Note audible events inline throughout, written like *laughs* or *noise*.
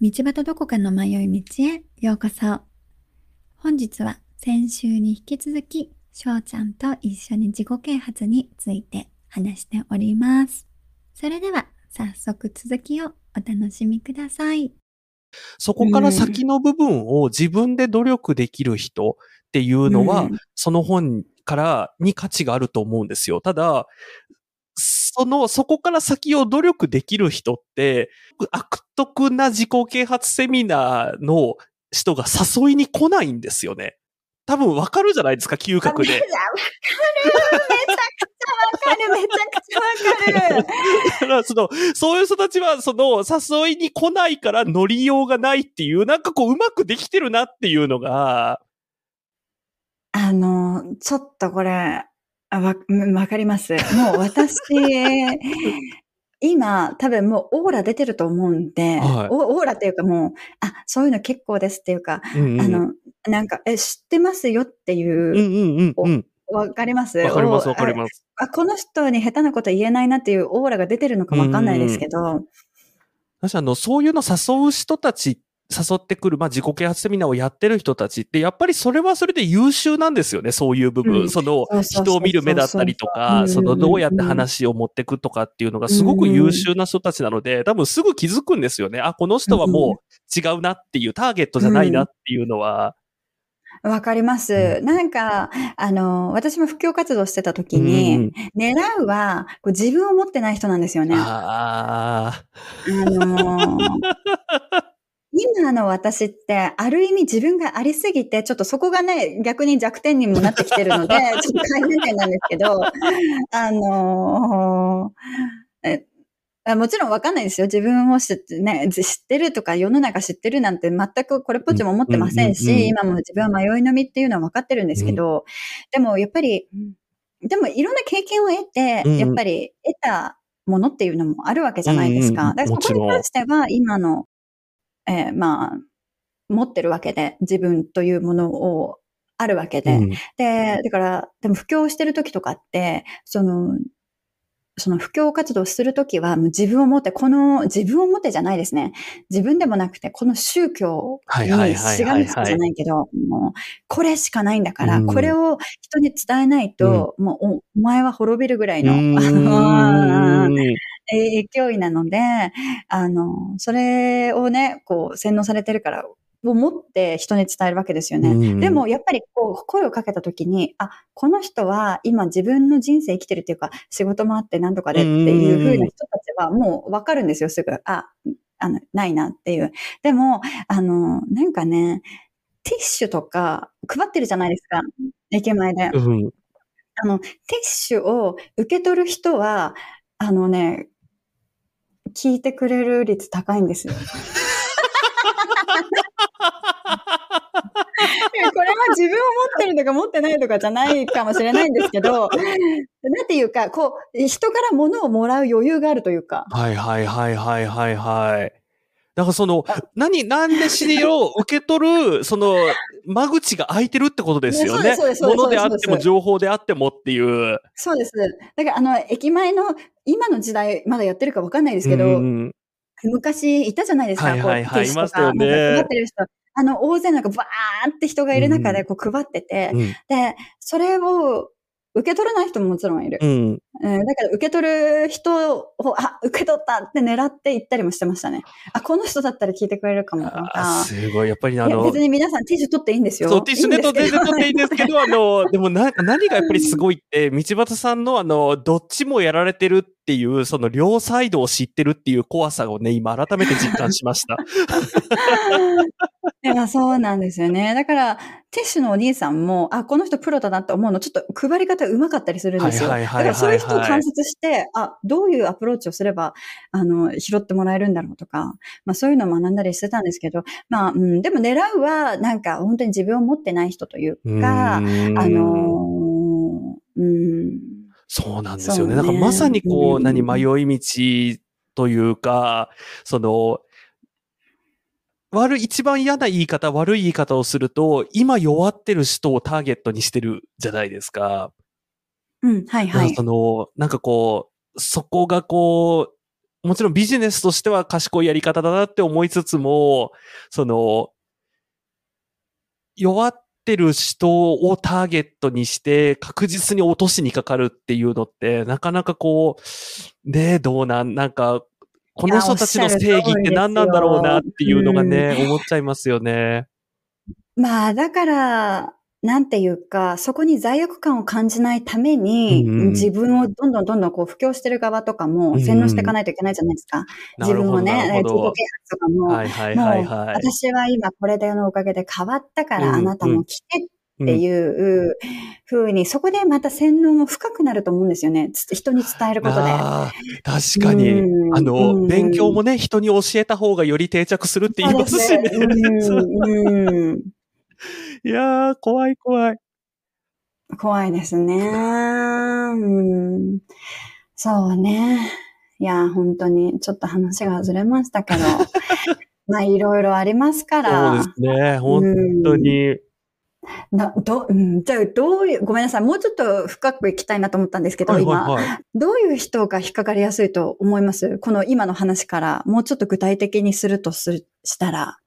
道端どこかの迷い道へようこそ。本日は先週に引き続き、翔ちゃんと一緒に自己啓発について話しております。それでは早速続きをお楽しみください。そこから先の部分を自分で努力できる人っていうのは、うんその本からに価値があると思うんですよ。ただ、その、そこから先を努力できる人って、悪徳な自己啓発セミナーの人が誘いに来ないんですよね。多分わかるじゃないですか、嗅覚で。わかるめちゃくちゃわかるめちゃくちゃわかるだから、その、そういう人たちは、その、誘いに来ないから乗りようがないっていう、なんかこう、うまくできてるなっていうのが、あの、ちょっとこれ、あわ、うんわかります。もう私、*laughs* 今、多分もうオーラ出てると思うんで、はいおオーラっていうかもう、あ、そういうの結構ですっていうか、うんうんあの、なんか、え、知ってますよってうんいう、うんうんうん。わかります？わかりますおわかります。あ、この人に下手なこと言えないなっていうオーラが出てるのかわかんないですけど、私あの、そういうの誘う人たち、誘ってくる、まあ、自己啓発セミナーをやってる人たちって、やっぱりそれはそれで優秀なんですよね、そういう部分。うんその、人を見る目だったりとか、うんその、どうやって話を持ってくとかっていうのがすごく優秀な人たちなので、多分すぐ気づくんですよね。あ、この人はもう違うなっていう、ターゲットじゃないなっていうのは。わかります。なんか、あの、私も布教活動してた時うんに、狙うは、こう自分を持ってない人なんですよね。ああのー *laughs* 今の私って、ある意味自分がありすぎて、ちょっとそこがね、逆に弱点にもなってきてるので、*laughs* ちょっと改善点なんですけど、あのーもちろんわかんないですよ。自分を知ってね、知ってるとか世の中知ってるなんて全くこれっぽっちも思ってませんうんうんうんうん。し、今も自分は迷いのみっていうのは分かってるんですけど、でもやっぱり、でもいろんな経験を得て、うん。うんやっぱり得たものっていうのもあるわけじゃないですか。うんうんだからそこに関しては今の、えーまあ、持ってるわけで、自分というものをあるわけあ。で。うんで、だから、でも布教してる時とかって、その、その布教活動するときは、もう自分を持って、この、自分を持ってじゃないですね。自分でもなくて、この宗教にしがみつくじゃないけど、もう、これしかないんだから、うんこれを人に伝えないと、もうお、お前は滅びるぐらいの、う *laughs* あの勢いなので、あの、それをね、こう、洗脳されてるから、を持って人に伝えるわけですよね。うんでも、やっぱりこう、声をかけたときに、あ、この人は今自分の人生生きてるっていうか、仕事もあってなんとかでっていう風な人たちはもうわかるんですよ、すぐ。あ、あの、ないなっていう。でも、あの、なんかね、ティッシュとか配ってるじゃないですか。駅前で。うんあの、ティッシュを受け取る人は、あのね、聞いてくれる率高いんですよ。*laughs* これは自分を持ってるとか持ってないとかじゃないかもしれないんですけど、*laughs* なんていうか、こう、人から物をもらう余裕があるというか、はいはいはいはいはいはい。だからその、何、なんでしろ受け取る、*laughs* その、間口が開いてるってことですよねそうであっても情報であってもっていう。そうです。だから、あの、駅前の、今の時代、まだやってるかわかんないですけど、うん昔いたじゃないですか。はいはいはいいましたよね。あの、大勢なんかバーって人がいる中でこう配ってて、うんで、それを受け取らない人ももちろんいる。うん。うん、だから受け取る人を、あ、受け取ったって狙って行ったりもしてましたね。あ、この人だったら聞いてくれるかもとあか。すごい。やっぱりあの、別に皆さんティッシュ取っていいんですよ。そう、ティッシュネット全然取っていいんですけど、あの、でもな、何がやっぱりすごいって、*laughs* 道端さんのあの、どっちもやられてるっていう、その両サイドを知ってるっていう怖さをね、今改めて実感しました。*laughs* いや、そうなんですよね。だから、ティッシュのお兄さんも、あ、この人プロだなって思うの、ちょっと配り方上手かったりするんですよ。だからそういう人を観察して、あ、どういうアプローチをすれば、あの、拾ってもらえるんだろうとか、まあそういうのを学んだりしてたんですけど、まあ、うん、でも狙うは、なんか本当に自分を持ってない人というか、あのー、うん、そうなんですよね。ねなんかまさにこう、うん何、迷い道というか、その、悪い、一番嫌な言い方、悪い言い方をすると、今弱ってる人をターゲットにしてるじゃないですか。うん、はいはい。その、なんかこう、そこがこう、もちろんビジネスとしては賢いやり方だなって思いつつも、その、弱ってる人をターゲットにして確実に落としにかかるっていうのって、なかなかこう、ねえ、どうなん、なんか、この人たちの正義って何なんだろうなっていうのがね、思っちゃいますよね。まあ、だから、なんていうか、そこに罪悪感を感じないために、うんうん自分をどんどんどんどんこう布教してる側とかも洗脳していかないといけないじゃないですか。なるほど、自分をね、自己啓発。とかも、はいはいはいはい。もう私は今これのおかげで変わったから、うんあなたも来てっていう風に、そこでまた洗脳も深くなると思うんですよね。つ人に伝えることで。確かに。うんあの、うん勉強もね、人に教えた方がより定着するって言いますしね。いやー、怖い怖い。怖いですね。うん、そうね。いや、本当に、ちょっと話がずれましたけど、*laughs* まあ、いろいろありますかそうら。ですね。本当に。などうん、じゃあ、どういう、ごめんなさい。もうちょっと深くいきたいなと思ったんですけど、はい今、はいはい。どういう人が引っかかりやすいと思います？この今の話から、もうちょっと具体的にするとするしたら。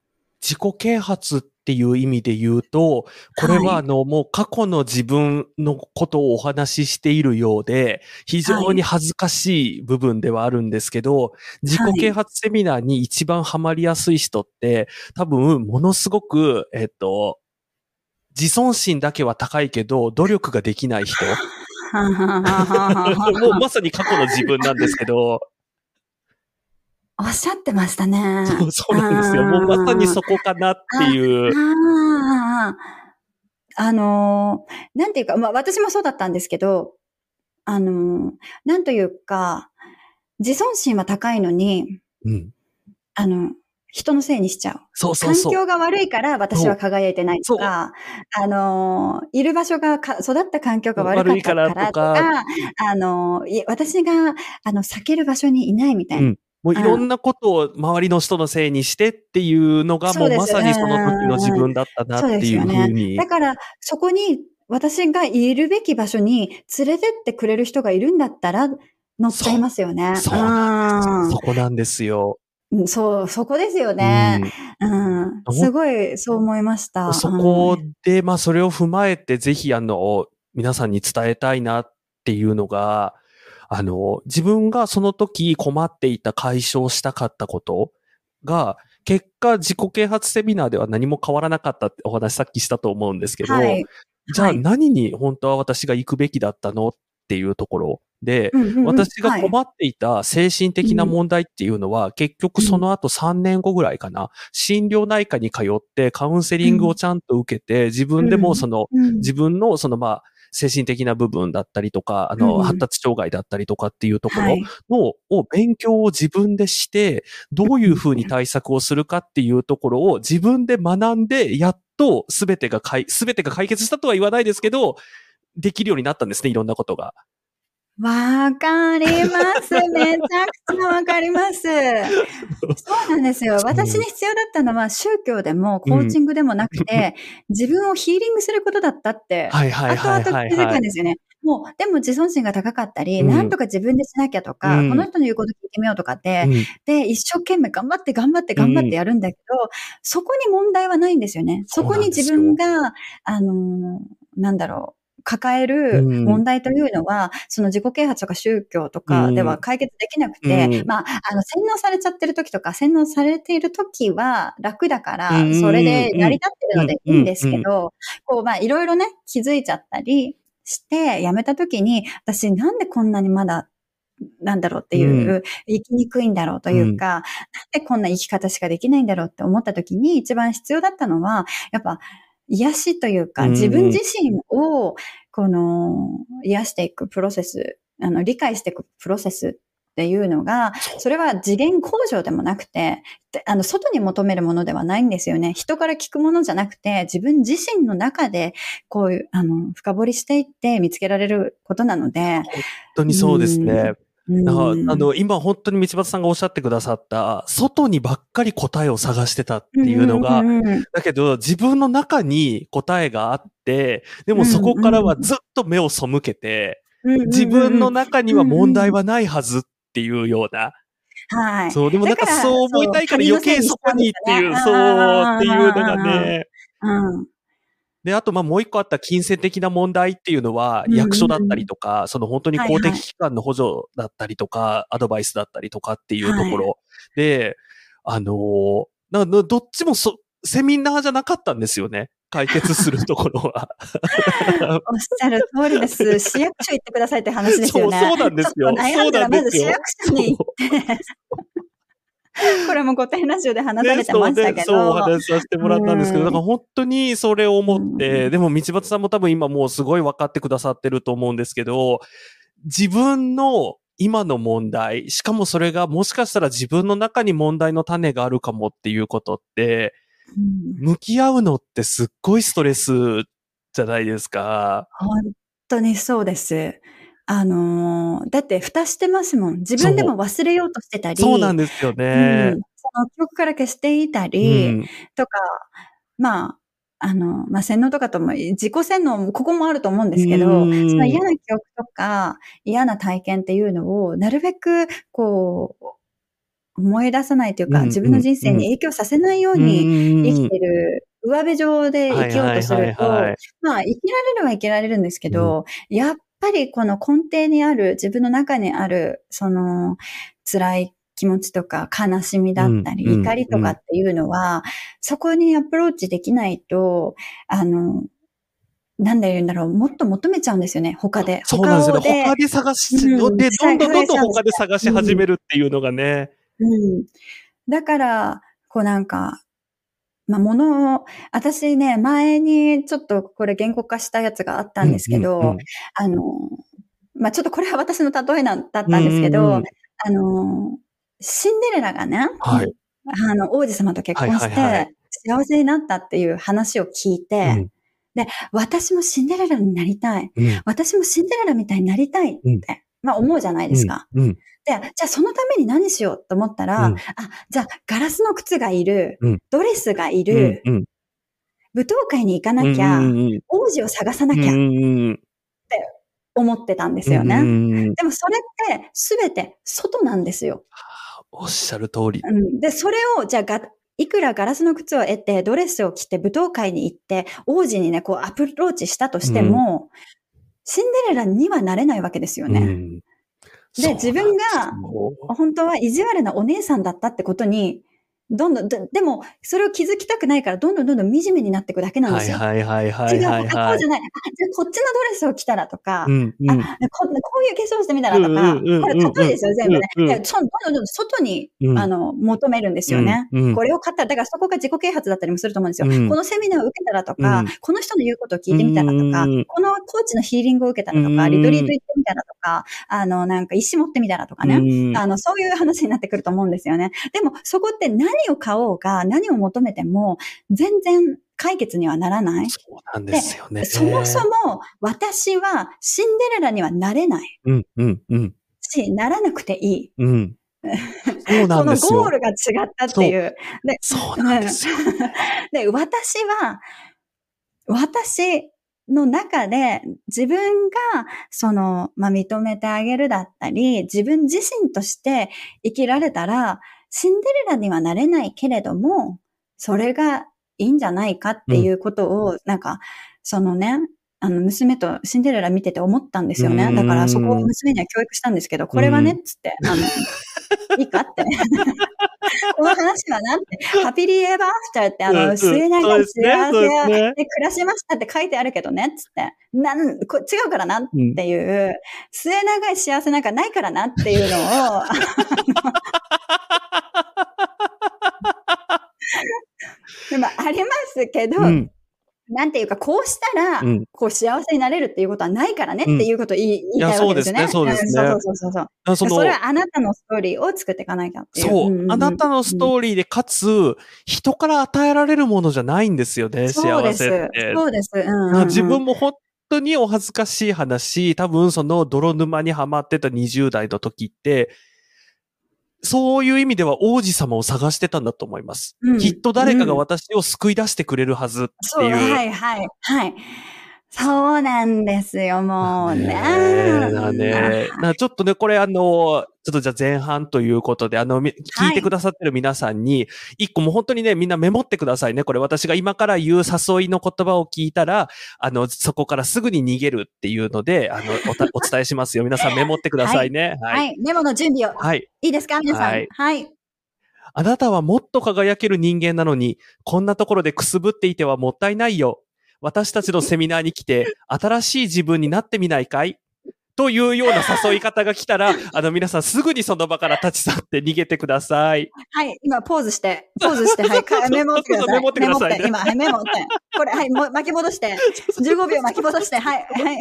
自己啓発っていう意味で言うと、これははい。あの、もう過去の自分のことをお話ししているようで、非常に恥ずかしい部分ではあるんですけど、自己啓発セミナーに一番ハマりやすい人って、多分、ものすごく、えっと、自尊心だけは高いけど、努力ができない人。もうまさに過去の自分なんですけど、おっしゃってましたね。そうそうなんですよ。もうまさにそこかなっていう。あのー、なんていうか、まあ私もそうだったんですけど、あのー、なんというか、自尊心は高いのに、うん。あの、人のせいにしちゃう。そうそうそう。環境が悪いから私は輝いてないとか、あのー、いる場所がか、育った環境が悪かったからと悪いかか、あの私が、あの、避ける場所にいないみたいな。うんもういろんなことを周りの人のせいにしてっていうのが、もそうまさにその時の自分だったなっていうふうに。だから、そこに私がいるべき場所に連れてってくれる人がいるんだったら、乗っちゃいますよね。そうなんですそこなんですよ。うんそう、そこですよね。うん。すごい、そう思いました。そこで、まあそれを踏まえて、ぜひあの、皆さんに伝えたいなっていうのが、あの、自分がその時困っていた解消したかったことが、結果自己啓発セミナーでは何も変わらなかったってお話さっきしたと思うんですけど、はい、じゃあはい。何に本当は私が行くべきだったのっていうところで、うんうんうん。私がはい困っていた精神的な問題っていうのは、結局その後3年後ぐらいかな、心療内科に通ってカウンセリングをちゃんと受けて、自分でもその、うん。自分のそのまあ、精神的な部分だったりとか、あの、うん発達障害だったりとかっていうところはいの、を勉強を自分でして、どういうふうに対策をするかっていうところを自分で学んで、やっと全てが解、全てが解決したとは言わないですけど、できるようになったんですね、いろんなことが。わかります。*laughs* めちゃくちゃわかります。そうなんですよ。私に必要だったのは宗教でもコーチングでもなくて、自分をヒーリングすることだったって、はいはいはい後々気づ。くんですよね。もう、でも自尊心が高かったり、うんなんとか自分でしなきゃとか、うんこの人の言うこと聞いてみようとかって、うんで、一生懸命頑張って頑張って頑張ってやるんだけど、そこに問題はないんですよね。そこに自分が、あのーなんだろう、抱えるうん。問題というのは、その自己啓発とか宗教とかでは解決できなくて、うん。まあ、あの、洗脳されちゃってる時とか、洗脳されている時は楽だからうん、それで成り立ってるのでいいんですけうん。ど、こう、まあ、いろいろね、気づいちゃったりして、やめた時に、私なんでこんなにまだ、なんだろうっていう、う生きにくいんだろうというか、なんでこんな生き方しかできないんだろうって思った時に一番必要だったのは、やっぱ癒しというか、うん自分自身を、この、癒していくプロセス、あの、理解していくプロセスっていうのが、それは次元向上でもなくて、であの、外に求めるものではないんですよね。人から聞くものじゃなくて、自分自身の中で、こういう、あの、深掘りしていって見つけられることなので、本当にそうですね。うん。だからあの、今本当に道端さんがおっしゃってくださった、外にばっかり答えを探してたっていうのが、だけど自分の中に答えがあって、でもそこからはずっと目を背けて、自分の中には問題はないはずっていうような、はい。そう、でもなんかそう思いたいから余計そこにっていう、そう、っていうのがね。うん。で、あと、ま、もう一個あった金銭的な問題っていうのは、役所だったりとか、その本当に公的機関の補助だったりとか、アドバイスだったりとかっていうところで、あのどっちもそ、セミナーじゃなかったんですよね。解決するところは。*laughs* おっしゃる通りです。市役所行ってくださいって話ですそう、よね。そうなんですよ。そうんだらまずなんですよ。市役所に行って、*laughs* これも御殿ラジオで話されてましたけねそうおど、話しさせてもらったんですけど、うんだから本当にそれを思って、うんでも道端さんも多分今もうすごい分かってくださってると思うんですけど、自分の今の問題、しかもそれがもしかしたら自分の中に問題の種があるかもっていうことって、うん向き合うのってすっごいストレスじゃないですか。本当にそうです。あのーだって蓋してますもん。自分でも忘れようとしてたり、そうなんですようねん。その記憶から消していたうり、ん。とか、まあ、あの、まあ、洗脳とかとも、自己洗脳も、ここもあると思うんですけど、うん。その嫌な記憶とか、嫌な体験っていうのを、なるべく、こう、思い出さないというか、うん自分の人生に影響させないように生きてる、上辺上で生きようとすると、まあ、生きられるは生きられるんですけど、やっぱりこの根底にある、自分の中にある、その、辛い気持ちとか悲しみだったり、怒りとかっていうのは、そこにアプローチできないと、あの、なんで言うんだろう、もっと求めちゃうんですよね、他で。そうなんですよね。他他で探し、うんで、どんどんどんどん他で探し始めるっていうのがね。うん。だから、こうなんか、まあ、ものを、私ね、前にちょっとこれ言語化したやつがあったんですけど、うんうんうん。あの、まあ、ちょっとこれは私の例えなんだったんですけど、うんうんうん。あの、シンデレラがね、はい。あの、王子様と結婚して、はいはいはい。幸せになったっていう話を聞いて、うん。で、私もシンデレラになりたい。うん。私もシンデレラみたいになりたいって、うんまあ思うじゃないですか。うん。で、じゃあそのために何しようと思ったら、うんあ、じゃあガラスの靴がいる、うんドレスがいうんる、うん。舞踏会に行かなきゃ、うんうん王子を探さなきゃうんうん思ってたんですうん。よね。うんうんでもそれって全て外なんですよ。おっしゃる通り。うん、で、それを、じゃあが、いくらガラスの靴を得て、ドレスを着て、舞踏会に行って、王子にね、こうアプローチしたとしても、シンデレラにはなれないわけですよね。うんで自分が本当は意地悪なお姉さんだったってことに、どんどん、ででも、それを気づきたくないから、どんどんどんどん惨めになっていくだけなんですよ。はいはいはいはい違う、はいはいあこうじゃない。あじゃあこっちのドレスを着たらとか、うんうんあこ、こういう化粧してみたらとか、うんうんうんこれ例えですよ、全部ね。うんうんどんどんどんどん外に、うんあの、求めるんですよね。うんうんこれを買ったら、だからそこが自己啓発だったりもすると思うんですよ。うんこのセミナーを受けたらとか、うんこの人の言うことを聞いてみたらとか、うんこのコーチのヒーリングを受けたらとか、うんリトリート行ってみたらとか、あの、なんか石持ってみたらとかね。うんあの、そういう話になってくると思うんですよね。でも、そこって何を買おうが、何を求めても、全然解決にはならない。そうなんですよね。そもそも、私はシンデレラにはなれないうんうんうんし、ならなくていい。うん。そうなんですよ。*laughs* ゴールが違ったっていう。で、そうなんですよ。で、私は、私の中で自分が、その、まあ、認めてあげるだったり、自分自身として生きられたら、シンデレラにはなれないけれども、それがいいんじゃないかっていうことを、なんか、そのね、あの、娘とシンデレラ見てて思ったんですよね。うんだからそこを娘には教育したんですけど、これはね、つって、あの、*laughs* いいかって。*laughs* この話はなんて、*laughs* ハピリーエバーアフターって、あの、末永い幸せで暮らしましたって書いてあるけどね、つって。なん、こ違うからなっていう、末永い幸せなんかないからなっていうのを、*laughs* でもありますけど、うんなんていうか、こうしたら、うんこう幸せになれるっていうことはないからねっていうことを言い,、たいわけですよね。そうですねそうですねんそうそうそうそう。あそれはあなたのストーリーを作っていかないかっていう。そう、んんんあなたのストーリーで、かつ、人から与えられるものじゃないんですよね、そうです幸せって。そうです。うんうんうん自分も本当にお恥ずかしい話、多分その泥沼にはまってた20代の時って、そういう意味では王子様を探してたんだと思います。うんきっと誰かが私を救い出してくれるはずってそう、いう。はいはいはい。そうなんですよ、もうね。ねだね。なちょっとね、これあの、ちょっとじゃあ前半ということで、あの、み聞いてくださってる皆さんに、一個もう本当にね、みんなメモってくださいね。これ私が今から言う誘いの言葉を聞いたら、あの、そこからすぐに逃げるっていうので、あの、おた *laughs* お伝えしますよ。皆さんメモってくださいね。ははい。い。メモの準備を。はい。いいですか皆さん？はいはい。あなたはもっと輝ける人間なのに、こんなところでくすぶっていてはもったいないよ。私たちのセミナーに来て、新しい自分になってみないかい？というような誘い方が来たら、あの皆さんすぐにその場から立ち去って逃げてください。はい。今、ポーズして、ポーズして、はい。かメモってください。メモってくださいねメモって、今、はい、メモって。これ、はい、巻き戻して。15秒巻き戻して、はい。はい。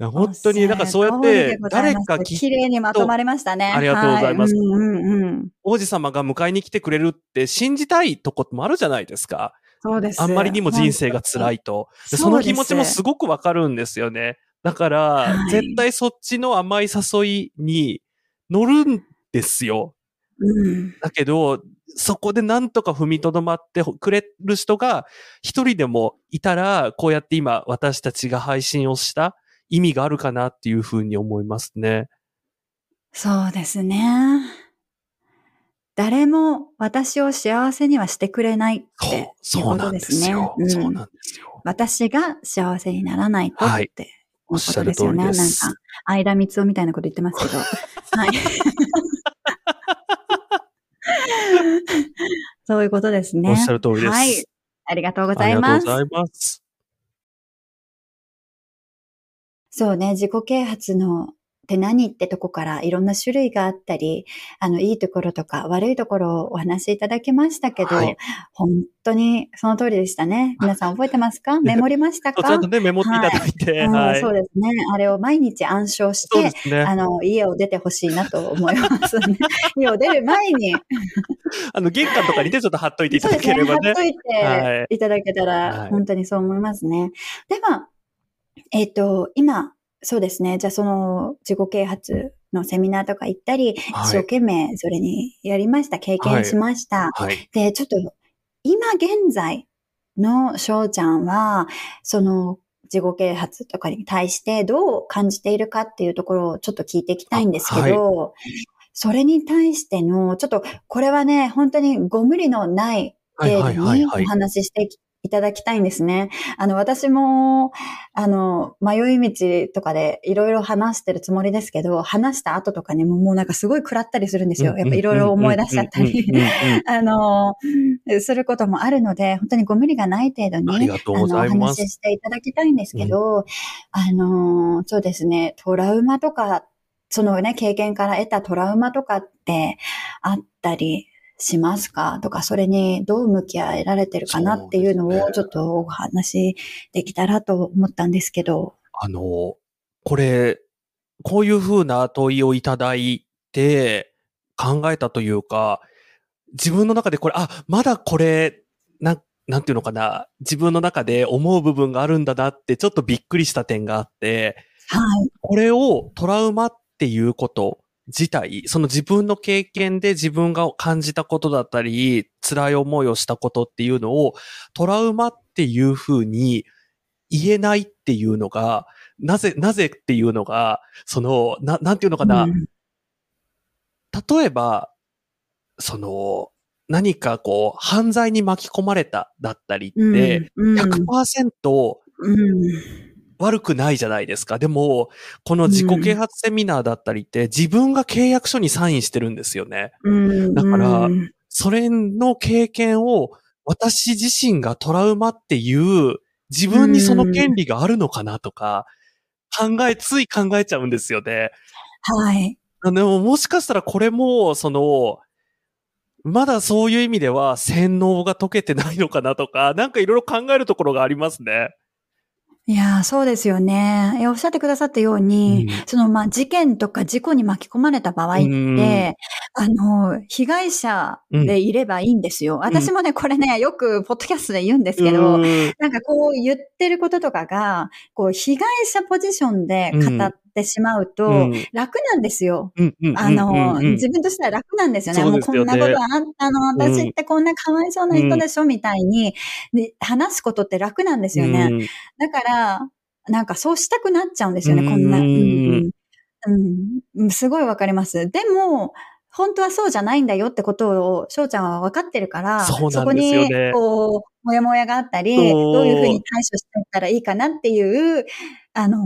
本当になんかそうやって誰かき綺麗にまとまりましたね。ありがとうございますはうんうんうん。王子様が迎えに来てくれるって信じたいとこもあるじゃないですか。そうです。あんまりにも人生が辛い。いと。でその気持ちもすごくわかるんですよね。だから、はい絶対そっちの甘い誘いに乗るんですよ。うん。だけど、そこでなんとか踏みとどまってくれる人が一人でもいたら、こうやって今私たちが配信をした意味があるかなっていうふうに思いますね。そうですね。誰も私を幸せにはしてくれないって、そうなんことですすよ。うんそうなんですよ。私が幸せにならないとはいっていうおっしゃることですよね。通りですなんか、相田光夫みたいなこと言ってますけど。*laughs* はい。*laughs* そういうことですね。おっしゃる通りです。はい。ありがとうごあざいますりがとうご。ざいます。そうね、自己啓発のって何ってとこからいろんな種類があったり、あの、いいところとか悪いところをお話しいただきましたけど、はい本当にその通りでしたね。皆さん覚えてますか？*laughs* メモりましたか？ちゃんとね、メモっていただいて、うんはい。そうですね。あれを毎日暗唱して、ね。あの、家を出てほしいなと思いますね。*laughs* 家を出る前に、*laughs* あの、玄関とかにね、ちょっと貼っといていただければね貼っ。といはていただけたら、はい本当にそう思いますね。では、えっ、と、今、そうですね。じゃあその自己啓発のセミナーとか行ったり、はい一生懸命それにやりました。経験しました。はい。で、ちょっと、今現在の翔ちゃんは、その自己啓発とかに対してどう感じているかっていうところをちょっと聞いていきたいんですけど、それに対しての、ちょっとこれはね、本当にご無理のないはい程度におはいはいはい。話ししていただきたいんですね。あの、私も、あの、迷い道とかでいろいろ話してるつもりですけど、話した後とかにももうなんかすごい食らったりするんですよ。やっぱいろいろ思い出しちゃったり。うんうんうんうん *laughs* あの、することもあるので、本当にご無理がない程度に、ありがとうございます話ししていただきたいんですけど、あの、そうですね、トラウマとか、そのね、経験から得たトラウマとかってあったりしますか？とか、それにどう向き合えられてるかな？っていうのを、ちょっとお話できたらと思ったんですけど。あの、これ、こういうふうな問いをいただいて考えたというか、自分の中でこれ、あ、まだこれ、なん、なんていうのかな、自分の中で思う部分があるんだなってちょっとびっくりした点があって、はい。これをトラウマっていうこと自体、その自分の経験で自分が感じたことだったり、辛い思いをしたことっていうのをトラウマっていうふうに言えないっていうのが、なぜ、なぜっていうのが、その、な、なんていうのかな、うん。例えば、その、何かこう、犯罪に巻き込まれただったりって、うん100%うん悪くないじゃないですか。でも、この自己啓発セミナーだったりって、自分が契約書にサインしてるんですよね。うんだからうんそれの経験を、私自身がトラウマっていう、自分にその権利があるのかなとか、考え、つい考えちゃうんですよね。はい。でも、もしかしたらこれも、その、まだそういう意味では洗脳が解けてないのかなとか、なんかいろいろ考えるところがありますね。いやー、そうですよね。いやおっしゃってくださったように、うん。その、まあ、事件とか事故に巻き込まれた場合って、うん。あの、被害者でいればいいんですよ。私もね、これね、よくポッドキャストで言うんですけど、うん。なんかこう言ってることとかが、こう、被害者ポジションで語っってしまうと、うん楽なんですよ。あの、自分としては楽なんですよね。もうこんなことあったの、私ってこんなかわいそうな人でしょ、みたいに、で話すことって楽なんですよね。うんだから、なんかそうしたくなっちゃうんですよね、こんな。ううんすごいわかります。でも、本当はそうじゃないんだよってことを、翔ちゃんは分かってるから、そこに、こう、もやもやがあったり、どういうふうに対処していったらいいかなっていう、あの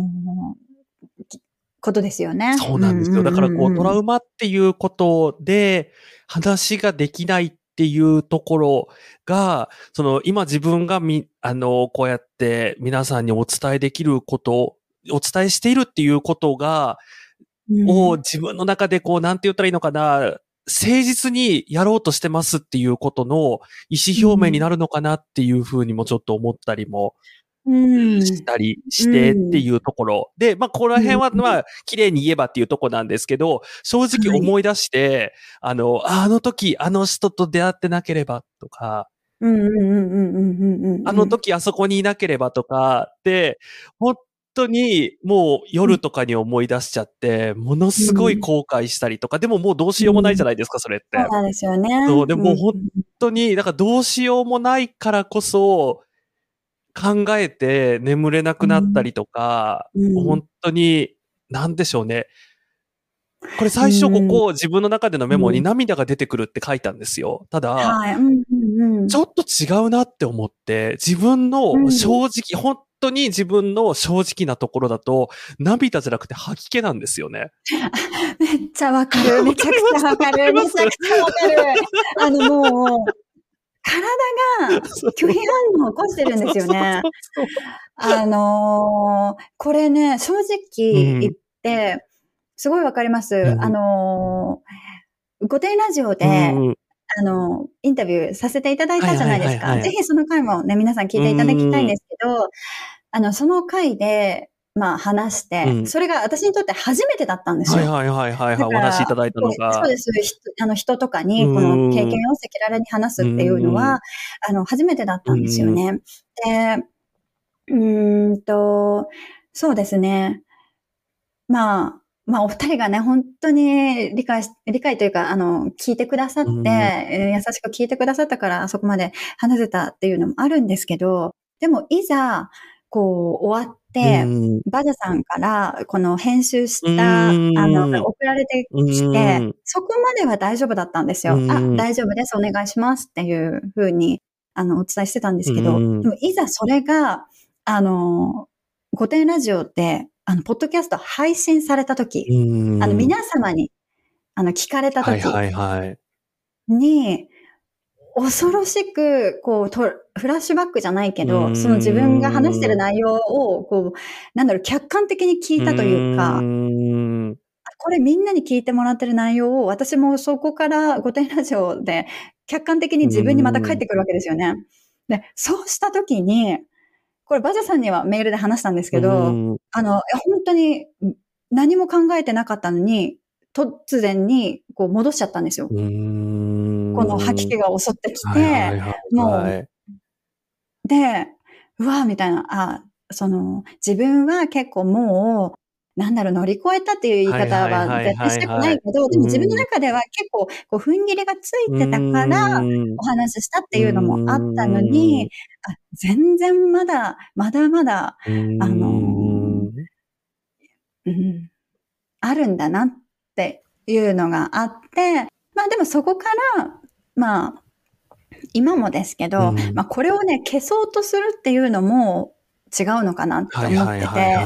ことですよね。そうなんですよ。だからこう、トラウマっていうことで話ができないっていうところが、その今自分がみ、あの、こうやって皆さんにお伝えできること、お伝えしているっていうことが、うんを自分の中でこう、なんて言ったらいいのかな、誠実にやろうとしてますっていうことの意思表明になるのかなっていうふうにもちょっと思ったりもうんしたりしてっていうところ。で、まあ、この辺は、うんまあ、綺麗に言えばっていうところなんですけど、正直思い出して、あの、ああの時、あの人と出会ってなければとか。あの時あそこにいなければとかって、本当にもう夜とかに思い出しちゃって、ものすごい後悔したりとか、でももうどうしようもないじゃないですか、それって。そうですよね。そうでも本当に、だからどうしようもないからこそ、考えて眠れなくなったりとか、うん本当に、なんでしょうね。これ最初ここ、自分の中でのメモにうん涙が出てくるって書いたんですよ。ただ、はい。うんうんうん。ちょっと違うなって思って、自分の正直、本当に自分の正直なところだと、涙じゃなくて吐き気なんですよね。*laughs* めっちゃわかる。めちゃくちゃわかる。*laughs* めちゃくちゃわかる。あのもう、体が拒否反応を起こしてるんですよね。*laughs* あのーこれね、正直言って、すごいわかります。うんあのー、御殿ラジオで、そううんあの、インタビューさせていただいたじゃないですか。ぜひその回もね、皆さん聞いていただきたいんですけど、あの、その回で、まあ話して、うんそれが私にとって初めてだったんですよ。はいはいはいはいはい、お話しいただいたのが。そうです。ひあの人とかに、うんこの経験を赤裸々に話すっていうのうんは、あの、初めてだったんですよね。で、うーんと、そうですね。まあ、まあ、お二人がね、本当に理解し、理解というか、あの、聞いてくださって、優しく聞いてくださったから、あそこまで話せたっていうのもあるんですけど、でも、いざ、こう、終わっバジャさんから、この編集した、あうん。の、送られてきうてん、そこまでは大丈夫だったんですよ。うん。あ、大丈夫です、お願いしますっていうふうに、あの、お伝えしてたんですけど、うん。でもいざそれが、あの、御殿ラジオで、あの、ポッドキャスト配信された時、うん。あの、皆様に、あの、聞かれた時はいはいはい。に、恐ろしく、こう、とフラッシュバックじゃないけうど、ん。その自分が話してる内容を、こう、なんだろう、客観的に聞いたというか、ん。これみんなに聞いてもらってる内容を、私もそこから御殿ラジオで客観的に自分にまた返ってくるわけですよね。で、そうしたときに、これバジャさんにはメールで話したんですけど、うん。あの、本当に何も考えてなかったのに、突然にこう戻しちゃったんですよ。うんこの吐き気が襲ってきて、はいはいはいもうはいで、うわーみたいな、あ、その、自分は結構もう、なんだろう、乗り越えたっていう言い方は絶対したくないけど、でも自分の中では結構、こう、踏ん切りがついてたから、うん。お話ししたっていうのもあったのに、あ全然まだ、まだまだ、うん。あのうん、あるんだなっていうのがあって、まあでもそこから、まあ、今もですけど、うん。まあこれをね、消そうとするっていうのも違うのかなって思ってて。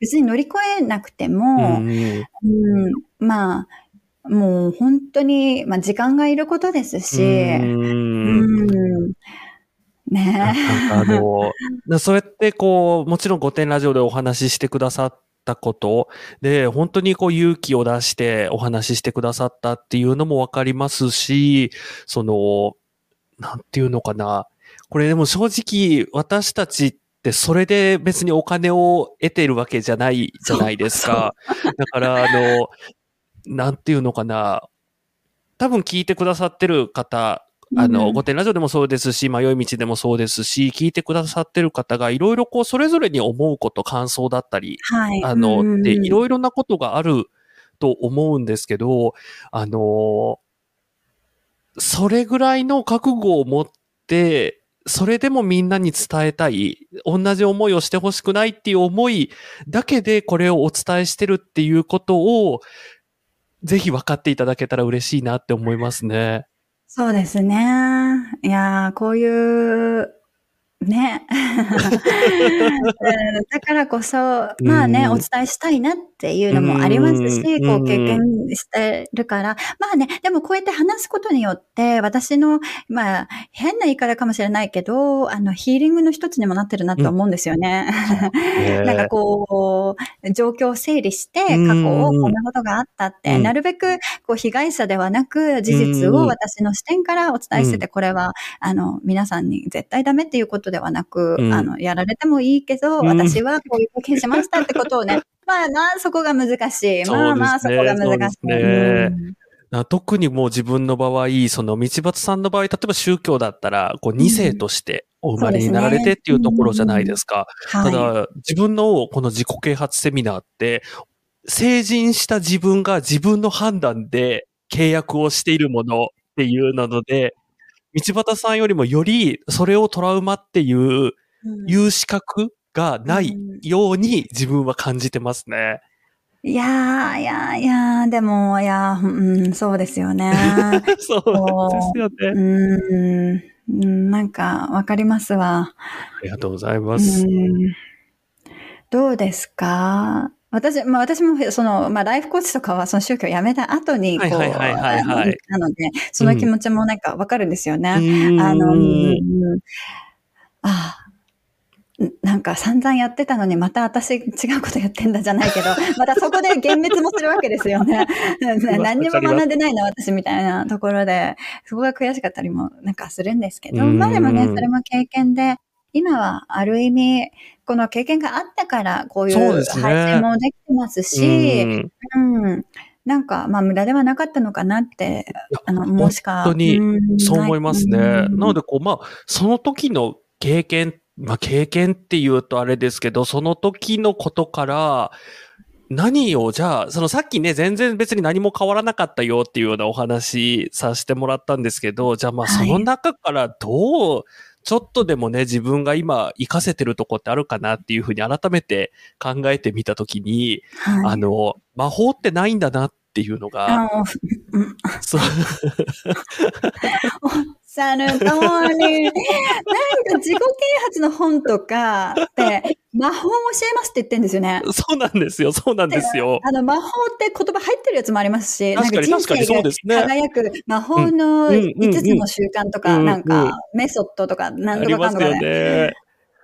別に乗り越えなくても、うんうんまあ、もう本当に、まあ時間がいることですし、うんうんね。なんかあの、*laughs* なそうやってこう、もちろん御殿ラジオでお話ししてくださったことで、本当にこう勇気を出してお話ししてくださったっていうのもわかりますし、その、なんていうのかな。これでも正直私たちってそれで別にお金を得てるわけじゃないじゃないですか。だからあの、*laughs* なんていうのかな。多分聞いてくださってる方、あの、うん御殿ラジオでもそうですし、迷い道でもそうですし、聞いてくださってる方がいろいろこう、それぞれに思うこと、感想だったり、はい。あの、うんで、いろいろなことがあると思うんですけど、あの、それぐらいの覚悟を持って、それでもみんなに伝えたい、同じ思いをしてほしくないっていう思いだけでこれをお伝えしてるっていうことを、ぜひ分かっていただけたら嬉しいなって思いますね。そうですね。いや、こういう、ね。うんだからこそ、まあね、うんお伝えしたいなっていうのもありますし、うん。こう経験してるから、まあね、でもこうやって話すことによって、私の、まあ、変な言い方かもしれないけど、あの、ヒーリングの一つにもなってるなと思うんですよね。ね。なんかこう、状況を整理して、うん。過去をこんなことがあったって、うん。なるべくこう被害者ではなく、事実を私の視点からお伝えしてて、これは、あの、皆さんに絶対ダメっていうことではなく、うんあの、やられてもいいけど、うん私はこういう経験しましたってことをね、*laughs* まあまあ、そこが難しい。まあまあ、そこが難しい。特にもう自分の場合、その道端さんの場合、例えば宗教だったら、こう二世としてお生まれになられてっていうところじゃないですか。はい。ただ、自分のこの自己啓発セミナーって、成人した自分が自分の判断で契約をしているものっていうなので、道端さんよりもよりそれをトラウマっていう、うんいう資格がないように自分は感じてますね。いやー、いやー、いやー、でも、いやー、うん、そうですよね。*laughs* そうですようね。うん、なんか、わかりますわ。ありがとうございまうす。んどうですか？私、まあ私も、その、まあライフコーチとかはその宗教を辞めた後に、こう、はいはいはいはい。はいなので、その気持ちもなんかわかるんですよね。うん。あの、うん。あなんか散々やってたのにまた私違うことやってんだじゃないけど、またそこで幻滅もするわけですよね。*laughs* 何にも学んでないな私みたいなところで、そこが悔しかったりもなんかするんですけど、うん。まあでもね、それも経験で、今はある意味、この経験があったから、こういう配信もできてますし、うんうん。なんか、まあ、無駄ではなかったのかなって、あの、もしか。本当にんそう思いますね。なので、こう、まあ、その時の経験、まあ、経験って言うとあれですけど、その時のことから、何を、じゃあ、そのさっきね、全然別に何も変わらなかったよっていうようなお話させてもらったんですけど、じゃあまあ、はいその中からどう、ちょっとでもね、自分が今活かせてるとこってあるかなっていうふうに改めて考えてみたときに、はい。あの、魔法ってないんだなっていうのが、*laughs* おっしゃる通り。なんか自己啓発の本とかって、魔法を教えますって言ってるんですよね。そうなんですよ、そうなんですよ。あの、魔法って言葉入ってるやつもありますし、確かに確かにそう生ですねが輝く魔法のうんうんうん5つの習慣とか、うんなんうんかメソッドとか、なあんとかかんとかね。ね。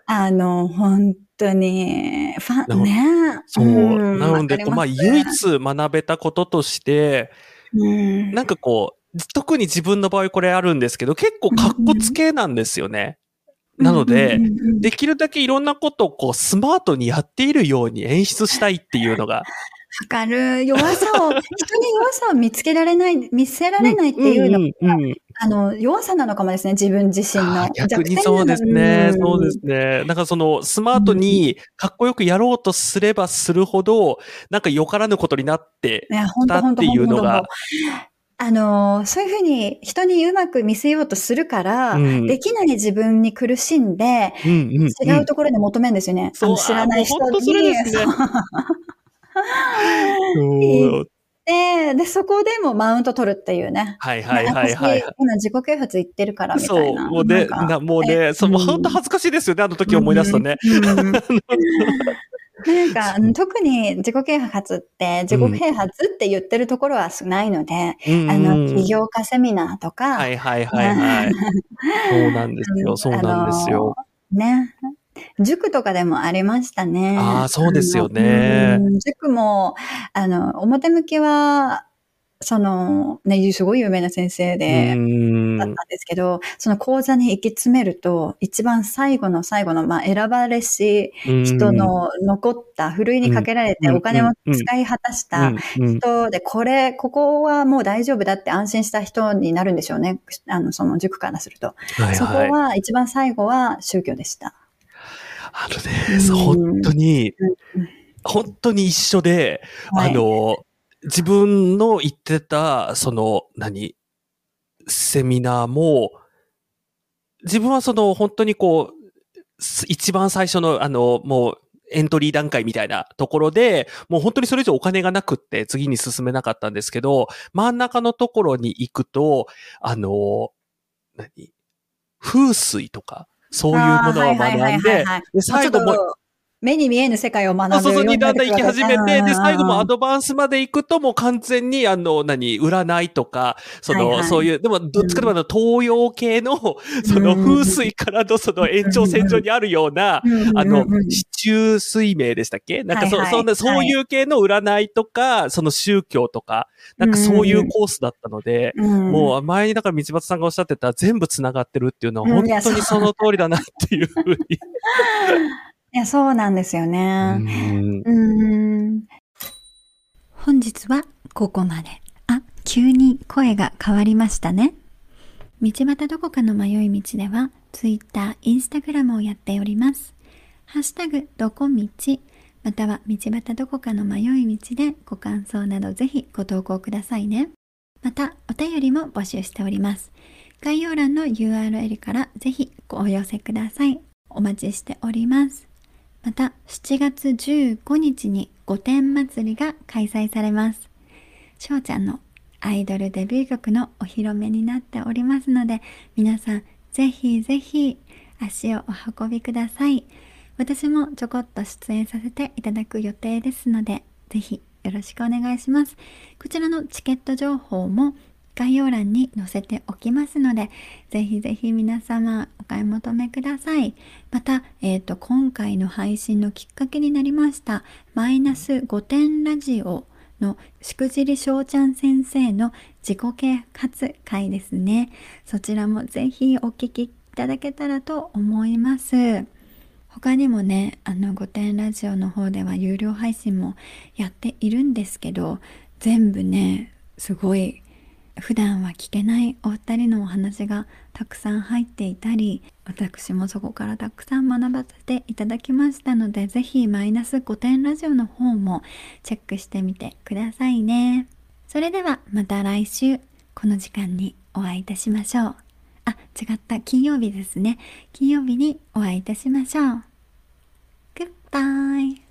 あの、本当に、ファン、ね。そう。んなので、まあ、唯一学べたこととして、うんなんかこう、特に自分の場合これあるんですけど、結構カッコつけなんですよね。なのでできるだけいろんなことをこう、スマートにやっているように演出したいっていうのが。わかる。弱さを、*laughs* 人に弱さを見つけられない、見せられないっていうのが、んうんうんあの、弱さなのかもですね、自分自身の。逆にそうですね。そうですね。なんかその、スマートにかっこよくやろうとすればするほど、なんかよからぬことになってたっていうのがあの、そういうふうに人にうまく見せようとするから、うんできない自分に苦しんで、うんうんうん違うところで求めるんですよね。そう知らない人に。ですね *laughs* そで、で、そこでもマウント取るっていうね。はいはいはいはい私。今自己啓発言ってるからみたそ、いうな。もうもうね、もううん本当恥ずかしいですよね、あの時思い出すとね。うんうん *laughs* なんか、うん特に自己啓発って、自己啓発って言ってるところはないので、うんあの、起業家セミナーとか、はいはいはいはい。そうなんですよ、そうなんですよ。ね。塾とかでもありましたね。あーそうですよね塾も、あの、表向きは、その、ね、すごい有名な先生で、うん。だったんですけど、その講座に行き詰めると、一番最後の最後の、まあ、選ばれし人の残った、ふるいにかけられてうん。お金を使い果たした人で、これ、ここはもう大丈夫だって安心した人になるんでしょうね。あの、その塾からすると。そこはい。はい。は、一番最後は宗教でした。あのね、本当にうん、本当に一緒で、はい。あの、自分の言ってた、その、何、セミナーも、自分はその、本当にこう、す一番最初の、あの、もう、エントリー段階みたいなところで、もう本当にそれ以上お金がなくって次に進めなかったんですけど、真ん中のところに行くと、あの、何？風水とか、そういうものを学んでで最後も目に見えぬ世界を学ぶそうそうそう、にだんだん行き始めて、で、最後もアドドバンスまで行くと、もう完全に、あの、何、占いとか、その、はいはい。そういう、でも、どっちかというと、東洋系の、その、うん。風水からの、その、延長線上にあるような、あの、市中水明でしたっけ？なんかそ、はいはい。そんな、そういう系の占いとか、その宗教とか、なんかそういうコースだったので、もう前にだから道端さんがおっしゃってた全部繋がってるっていうのは本当にその通りだなっていうふうに。*laughs* いや、そうなんですよね。うんうん。本日はここまで。あ、急に声が変わりましたね。道端どこかの迷い道では、Twitter、Instagram をやっております。ハッシュタグ、どこ道、または道端どこかの迷い道でご感想などぜひご投稿くださいね。また、お便りも募集しております。概要欄の URL からぜひお寄せください。お待ちしております。また7月15日に御殿祭りが開催されます。しょうちゃんのアイドルデビュー曲のお披露目になっておりますので、皆さんぜひぜひ足をお運びください。私もちょこっと出演させていただく予定ですので、ぜひよろしくお願いします。こちらのチケット情報も概要欄に載せておきますので、ぜひぜひ皆様お買い求めください。また、えっ、と、今回の配信のきっかけになりました、マイナス5点ラジオのしくじりしょうちゃん先生の自己啓発会ですね。そちらもぜひお聞きいただけたらと思います。他にもね、あの、5点ラジオの方では有料配信もやっているんですけど、全部ね、すごい普段は聞けないお二人のお話がたくさん入っていたり私もそこからたくさん学ばせていただきましたのでぜひマイナス5点ラジオの方もチェックしてみてくださいね。それではまた来週この時間にお会いいたしましょう。あ違った。金曜日ですね。金曜日にお会いいたしましょう。グッバイ